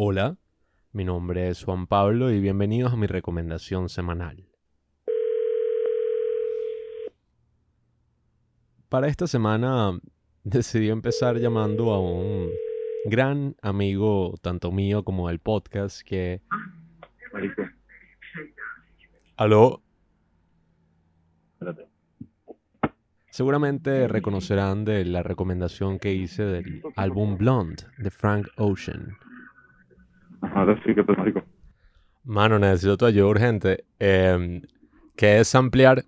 Hola, mi nombre es Juan Pablo y bienvenidos a mi recomendación semanal. Para esta semana decidí empezar llamando a un gran amigo, tanto mío como del podcast, que... ¿Aló? Seguramente reconocerán de la recomendación que hice del álbum Blonde de Frank Ocean. Ahora sí que te explico. Mano, necesito tu ayuda urgente. Eh, ¿Qué es ampliar?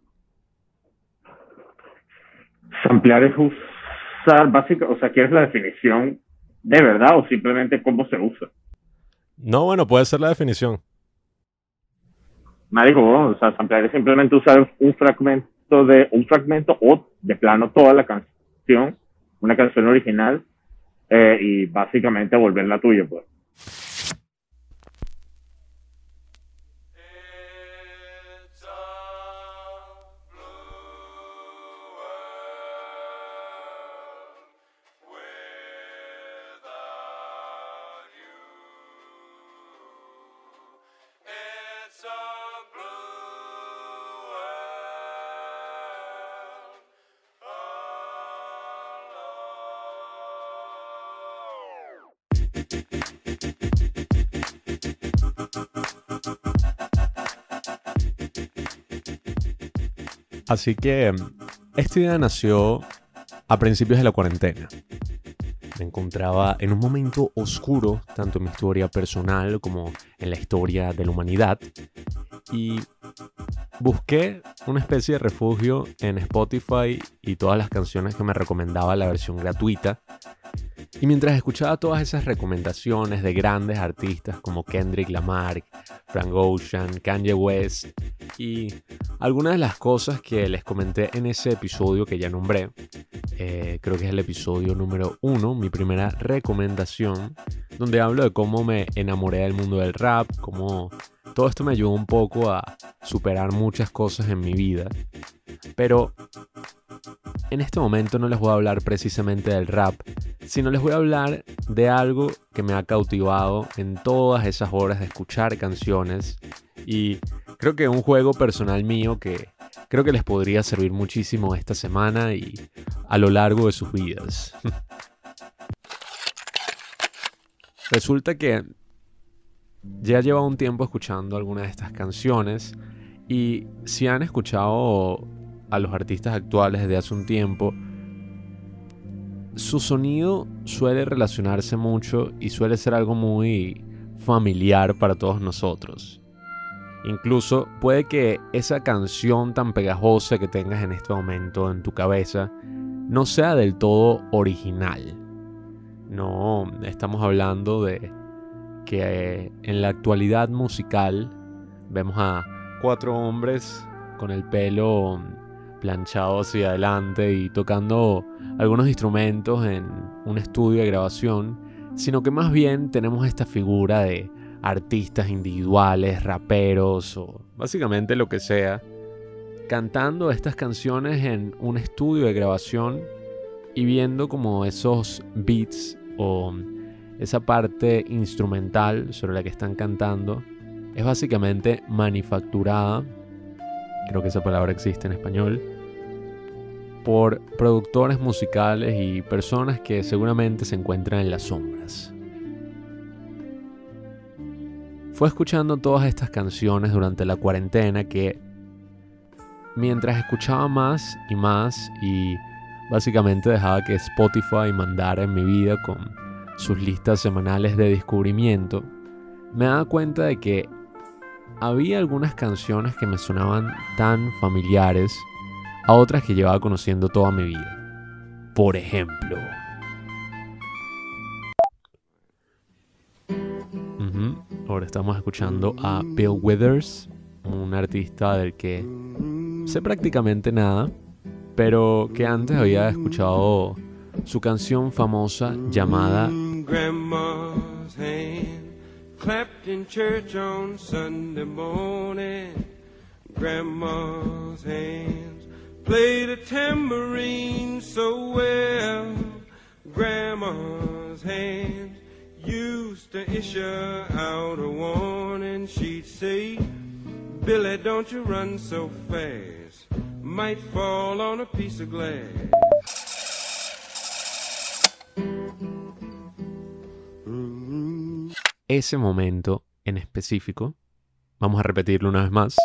Samplear es usar, básica, o sea, ¿quieres la definición de verdad o simplemente cómo se usa? No, bueno, puede ser la definición. Marico, o sea, samplear es simplemente usar un fragmento de un fragmento o de plano toda la canción, una canción original, eh, y básicamente volverla tuya, pues. Así que esta idea nació a principios de la cuarentena. Encontraba en un momento oscuro, tanto en mi historia personal como en la historia de la humanidad, y busqué una especie de refugio en Spotify y todas las canciones que me recomendaba la versión gratuita. Y mientras escuchaba todas esas recomendaciones de grandes artistas como Kendrick Lamar, Frank Ocean, Kanye West y algunas de las cosas que les comenté en ese episodio que ya nombré, eh, creo que es el episodio número uno, mi primera recomendación, donde hablo de cómo me enamoré del mundo del rap, cómo todo esto me ayudó un poco a superar muchas cosas en mi vida. Pero en este momento no les voy a hablar precisamente del rap, sino les voy a hablar de algo que me ha cautivado en todas esas horas de escuchar canciones y creo que un juego personal mío que creo que les podría servir muchísimo esta semana y a lo largo de sus vidas. Resulta que ya lleva un tiempo escuchando algunas de estas canciones y si han escuchado a los artistas actuales desde hace un tiempo, su sonido suele relacionarse mucho y suele ser algo muy familiar para todos nosotros. Incluso puede que esa canción tan pegajosa que tengas en este momento en tu cabeza no sea del todo original. No, estamos hablando de que en la actualidad musical vemos a cuatro hombres con el pelo planchado hacia adelante y tocando algunos instrumentos en un estudio de grabación, sino que más bien tenemos esta figura de artistas individuales, raperos o básicamente lo que sea, cantando estas canciones en un estudio de grabación y viendo como esos beats o esa parte instrumental sobre la que están cantando es básicamente manufacturada, creo que esa palabra existe en español, por productores musicales y personas que seguramente se encuentran en las sombras. fue escuchando todas estas canciones durante la cuarentena que mientras escuchaba más y más y básicamente dejaba que Spotify mandara en mi vida con sus listas semanales de descubrimiento, me daba cuenta de que había algunas canciones que me sonaban tan familiares a otras que llevaba conociendo toda mi vida. Por ejemplo, Ahora estamos escuchando a Bill Withers, un artista del que sé prácticamente nada, pero que antes había escuchado su canción famosa llamada Grandma's hand, clapped in church on Sunday morning. Grandma's hands played a tambourine so well. Grandma's hands, used to issue out a warning, she'd say, Billy, don't you run so fast, might fall on a piece of glass. Ese momento en específico, vamos a repetirlo una vez más.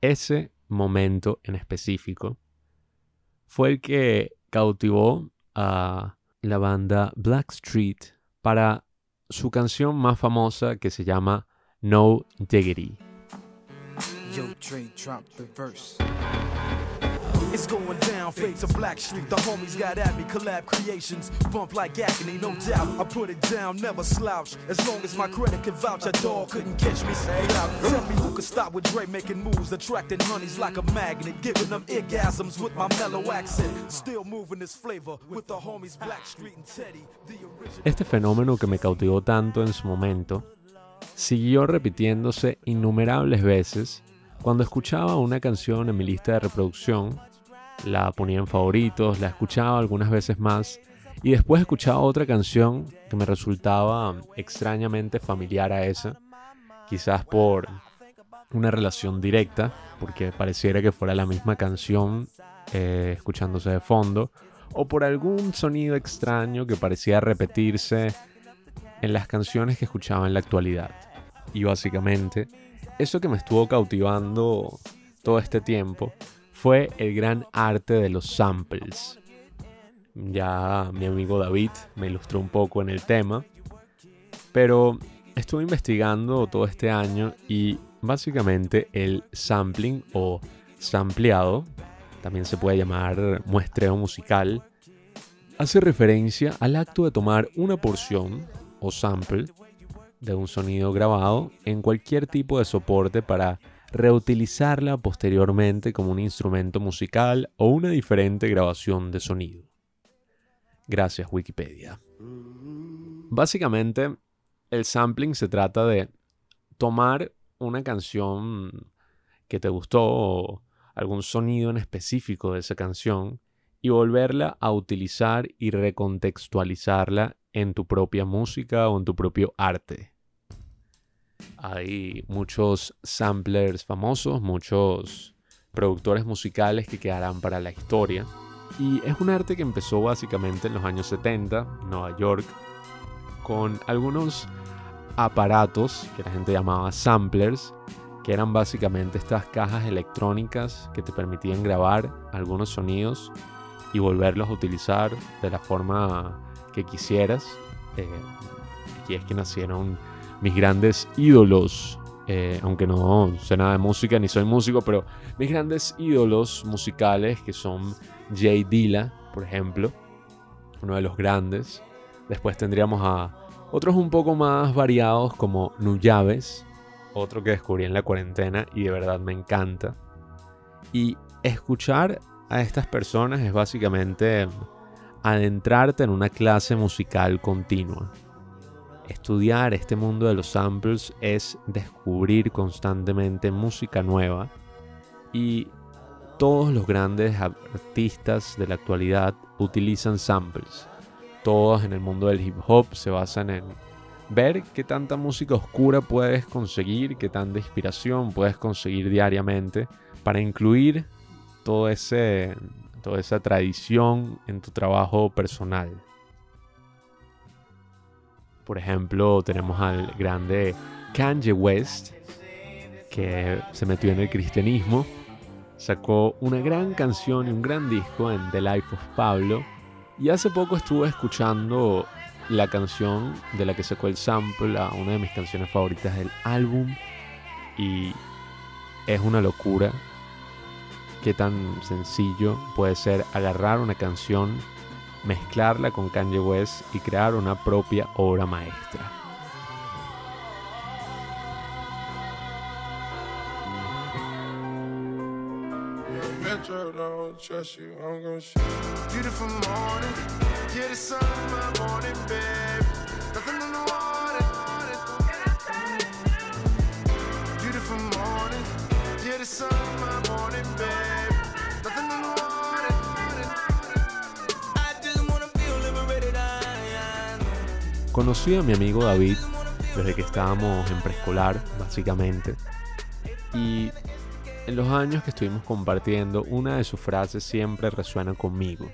Ese momento en específico fue el que cautivó a la banda Blackstreet para su canción más famosa que se llama No Diggity. Yo. It's going down, fade to Black Street. The homies got at me, collab creations. Bump like agony, no doubt. I put it down, never slouch. As long as my credit can vouch, a dog couldn't catch me. Say. Tell me who could stop with Dre making moves, attracting honeys like a magnet, giving them orgasms with my mellow accent. Still moving this flavor with the homies Black Street and Teddy. Este fenómeno que me cautivó tanto en su momento siguió repitiéndose innumerables veces cuando escuchaba una canción en mi lista de reproducción la ponía en favoritos, la escuchaba algunas veces más y después escuchaba otra canción que me resultaba extrañamente familiar a esa, quizás por una relación directa, porque pareciera que fuera la misma canción eh, escuchándose de fondo, o por algún sonido extraño que parecía repetirse en las canciones que escuchaba en la actualidad. Y básicamente, eso que me estuvo cautivando todo este tiempo fue el gran arte de los samples. Ya mi amigo David me ilustró un poco en el tema, pero estuve investigando todo este año y básicamente el sampling o sampleado, también se puede llamar muestreo musical, hace referencia al acto de tomar una porción o sample de un sonido grabado en cualquier tipo de soporte para reutilizarla posteriormente como un instrumento musical o una diferente grabación de sonido. Gracias Wikipedia. Básicamente, el sampling se trata de tomar una canción que te gustó o algún sonido en específico de esa canción y volverla a utilizar y recontextualizarla en tu propia música o en tu propio arte. Hay muchos samplers famosos, muchos productores musicales que quedarán para la historia. Y es un arte que empezó básicamente en los años 70, en Nueva York, con algunos aparatos que la gente llamaba samplers, que eran básicamente estas cajas electrónicas que te permitían grabar algunos sonidos y volverlos a utilizar de la forma que quisieras. Eh, y es que nacieron mis grandes ídolos, eh, aunque no sé nada de música ni soy músico, pero mis grandes ídolos musicales que son Jay Dilla, por ejemplo, uno de los grandes. Después tendríamos a otros un poco más variados como Nuyaves, otro que descubrí en la cuarentena y de verdad me encanta. Y escuchar a estas personas es básicamente adentrarte en una clase musical continua. Estudiar este mundo de los samples es descubrir constantemente música nueva y todos los grandes artistas de la actualidad utilizan samples. Todos en el mundo del hip hop se basan en ver qué tanta música oscura puedes conseguir, qué tanta inspiración puedes conseguir diariamente para incluir todo ese, toda esa tradición en tu trabajo personal. Por ejemplo, tenemos al grande Kanye West, que se metió en el cristianismo, sacó una gran canción y un gran disco en The Life of Pablo, y hace poco estuve escuchando la canción de la que sacó el sample una de mis canciones favoritas del álbum, y es una locura qué tan sencillo puede ser agarrar una canción mezclarla con Kanye West y crear una propia obra maestra. Yeah, the Conocí a mi amigo David desde que estábamos en preescolar, básicamente. Y en los años que estuvimos compartiendo, una de sus frases siempre resuena conmigo.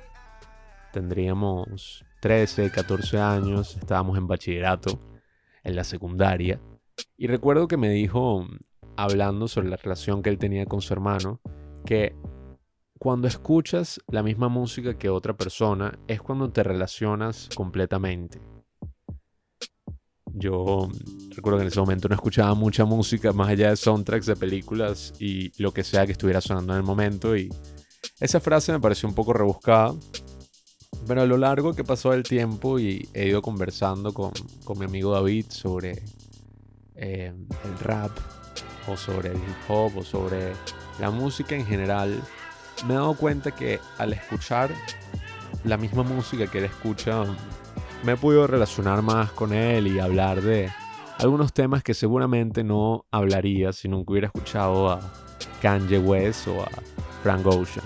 Tendríamos 13, 14 años, estábamos en bachillerato, en la secundaria, y recuerdo que me dijo, hablando sobre la relación que él tenía con su hermano, que cuando escuchas la misma música que otra persona es cuando te relacionas completamente. Yo recuerdo que en ese momento no escuchaba mucha música más allá de soundtracks de películas y lo que sea que estuviera sonando en el momento y esa frase me pareció un poco rebuscada. Pero a lo largo que pasó el tiempo y he ido conversando con, con mi amigo David sobre eh, el rap o sobre el hip hop o sobre la música en general, me he dado cuenta que al escuchar la misma música que él escucha, me he podido relacionar más con él y hablar de algunos temas que seguramente no hablaría si nunca hubiera escuchado a Kanye West o a Frank Ocean.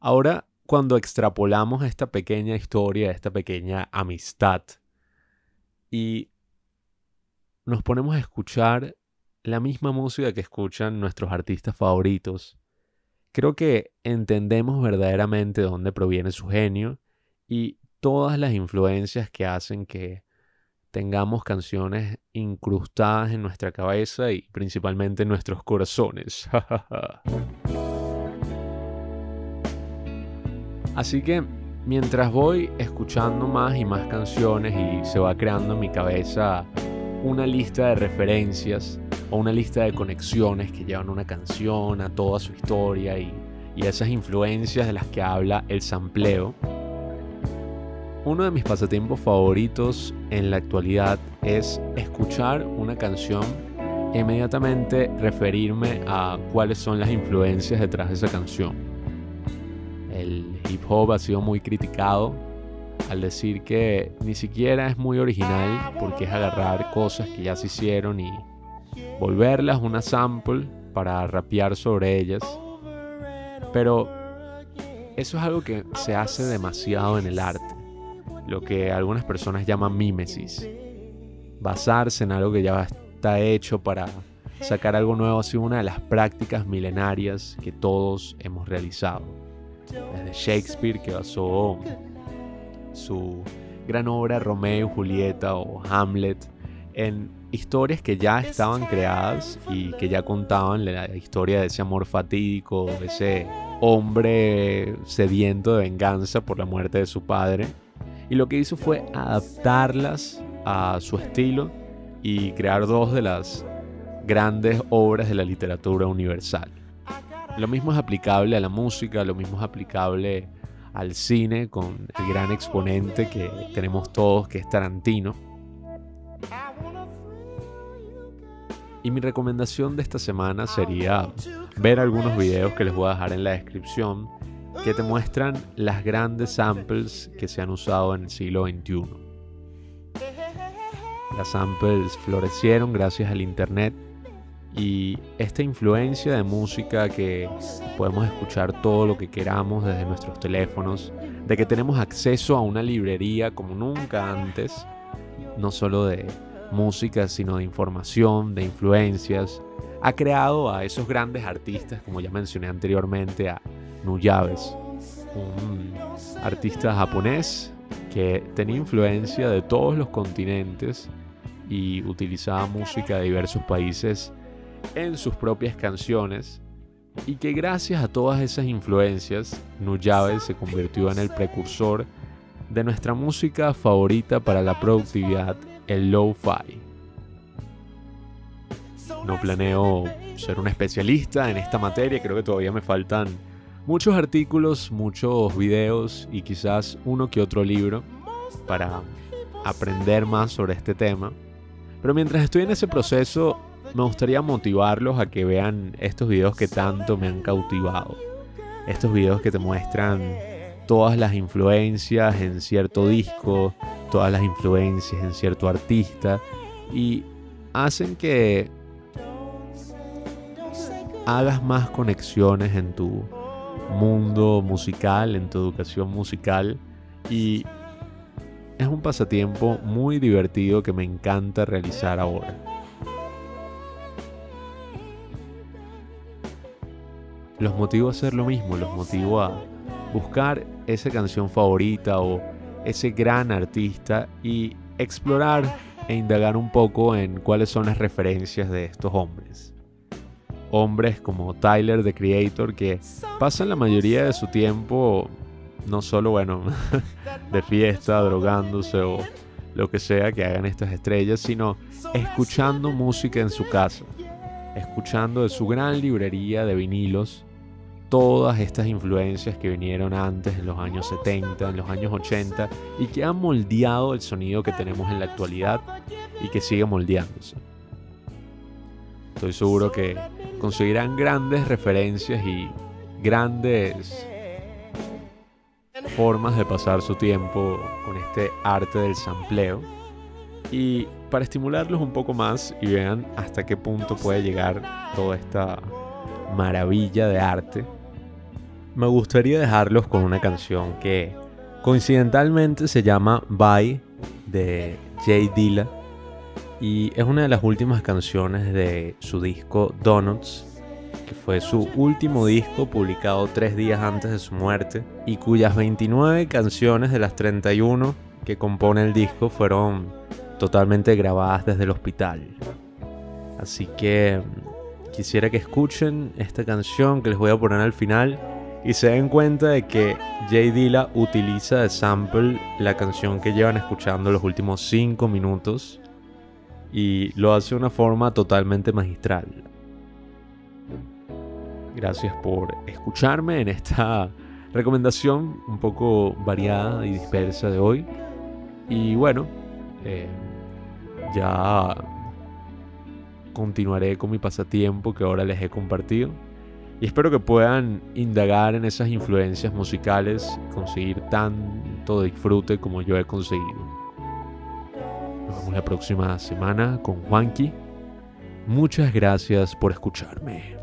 Ahora, cuando extrapolamos esta pequeña historia, esta pequeña amistad, y nos ponemos a escuchar la misma música que escuchan nuestros artistas favoritos, creo que entendemos verdaderamente de dónde proviene su genio y todas las influencias que hacen que tengamos canciones incrustadas en nuestra cabeza y principalmente en nuestros corazones. Así que mientras voy escuchando más y más canciones y se va creando en mi cabeza una lista de referencias o una lista de conexiones que llevan una canción a toda su historia y, esas influencias de las que habla el sampleo. Uno de mis pasatiempos favoritos en la actualidad es escuchar una canción e inmediatamente referirme a cuáles son las influencias detrás de esa canción el hip hop ha sido muy criticado al decir que ni siquiera es muy original porque es agarrar cosas que ya se hicieron y volverlas una sample para rapear sobre ellas. Pero eso es algo que se hace demasiado en el arte, lo que algunas personas llaman mímesis. Basarse en algo que ya está hecho para sacar algo nuevo ha sido una de las prácticas milenarias que todos hemos realizado desde Shakespeare que basó su gran obra Romeo y Julieta o Hamlet en historias que ya estaban creadas y que ya contaban la historia de ese amor fatídico, de ese hombre sediento de venganza por la muerte de su padre. Y lo que hizo fue adaptarlas a su estilo y crear dos de las grandes obras de la literatura universal. Lo mismo es aplicable a la música, lo mismo es aplicable al cine con el gran exponente que tenemos todos que es Tarantino. Y mi recomendación de esta semana sería ver algunos videos que les voy a dejar en la descripción que te muestran las grandes samples que se han usado en el siglo XXI. Las samples florecieron gracias al Internet y esta influencia de música que podemos escuchar todo lo que queramos desde nuestros teléfonos, de que tenemos acceso a una librería como nunca antes, no solo de música, sino de información, de influencias, ha creado a esos grandes artistas, como ya mencioné anteriormente, a Nuyabes, un artista japonés que tenía influencia de todos los continentes y utilizaba música de diversos países en sus propias canciones y que gracias a todas esas influencias, Nuyave se convirtió en el precursor de nuestra música favorita para la productividad, el lo-fi. No planeo ser un especialista en esta materia, creo que todavía me faltan muchos artículos, muchos videos y quizás uno que otro libro para aprender más sobre este tema. Pero mientras estoy en ese proceso, me gustaría motivarlos a que vean estos videos que tanto me han cautivado. Estos videos que te muestran todas las influencias en cierto disco, todas las influencias en cierto artista y hacen que hagas más conexiones en tu mundo musical, en tu educación musical y es un pasatiempo muy divertido que me encanta realizar ahora. Los motivo a hacer lo mismo, los motivo a buscar esa canción favorita o ese gran artista y explorar e indagar un poco en cuáles son las referencias de estos hombres. Hombres como Tyler, the Creator, que pasan la mayoría de su tiempo no solo, bueno, de fiesta, drogándose o lo que sea que hagan estas estrellas, sino escuchando música en su casa, escuchando de su gran librería de vinilos todas estas influencias que vinieron antes en los años 70, en los años 80 y que han moldeado el sonido que tenemos en la actualidad y que sigue moldeándose. Estoy seguro que conseguirán grandes referencias y grandes formas de pasar su tiempo con este arte del sampleo. Y para estimularlos un poco más y vean hasta qué punto puede llegar toda esta maravilla de arte, me gustaría dejarlos con una canción que coincidentalmente se llama Bye de Jay Dilla y es una de las últimas canciones de su disco Donuts que fue su último disco publicado tres días antes de su muerte y cuyas 29 canciones de las 31 que compone el disco fueron totalmente grabadas desde el hospital. Así que mm, quisiera que escuchen esta canción que les voy a poner al final y se den cuenta de que Jay Dilla utiliza de sample la canción que llevan escuchando los últimos 5 minutos y lo hace de una forma totalmente magistral. Gracias por escucharme en esta recomendación un poco variada y dispersa de hoy. Y bueno, eh, ya continuaré con mi pasatiempo que ahora les he compartido. Y espero que puedan indagar en esas influencias musicales conseguir tanto disfrute como yo he conseguido. Nos vemos la próxima semana con Juanqui. Muchas gracias por escucharme.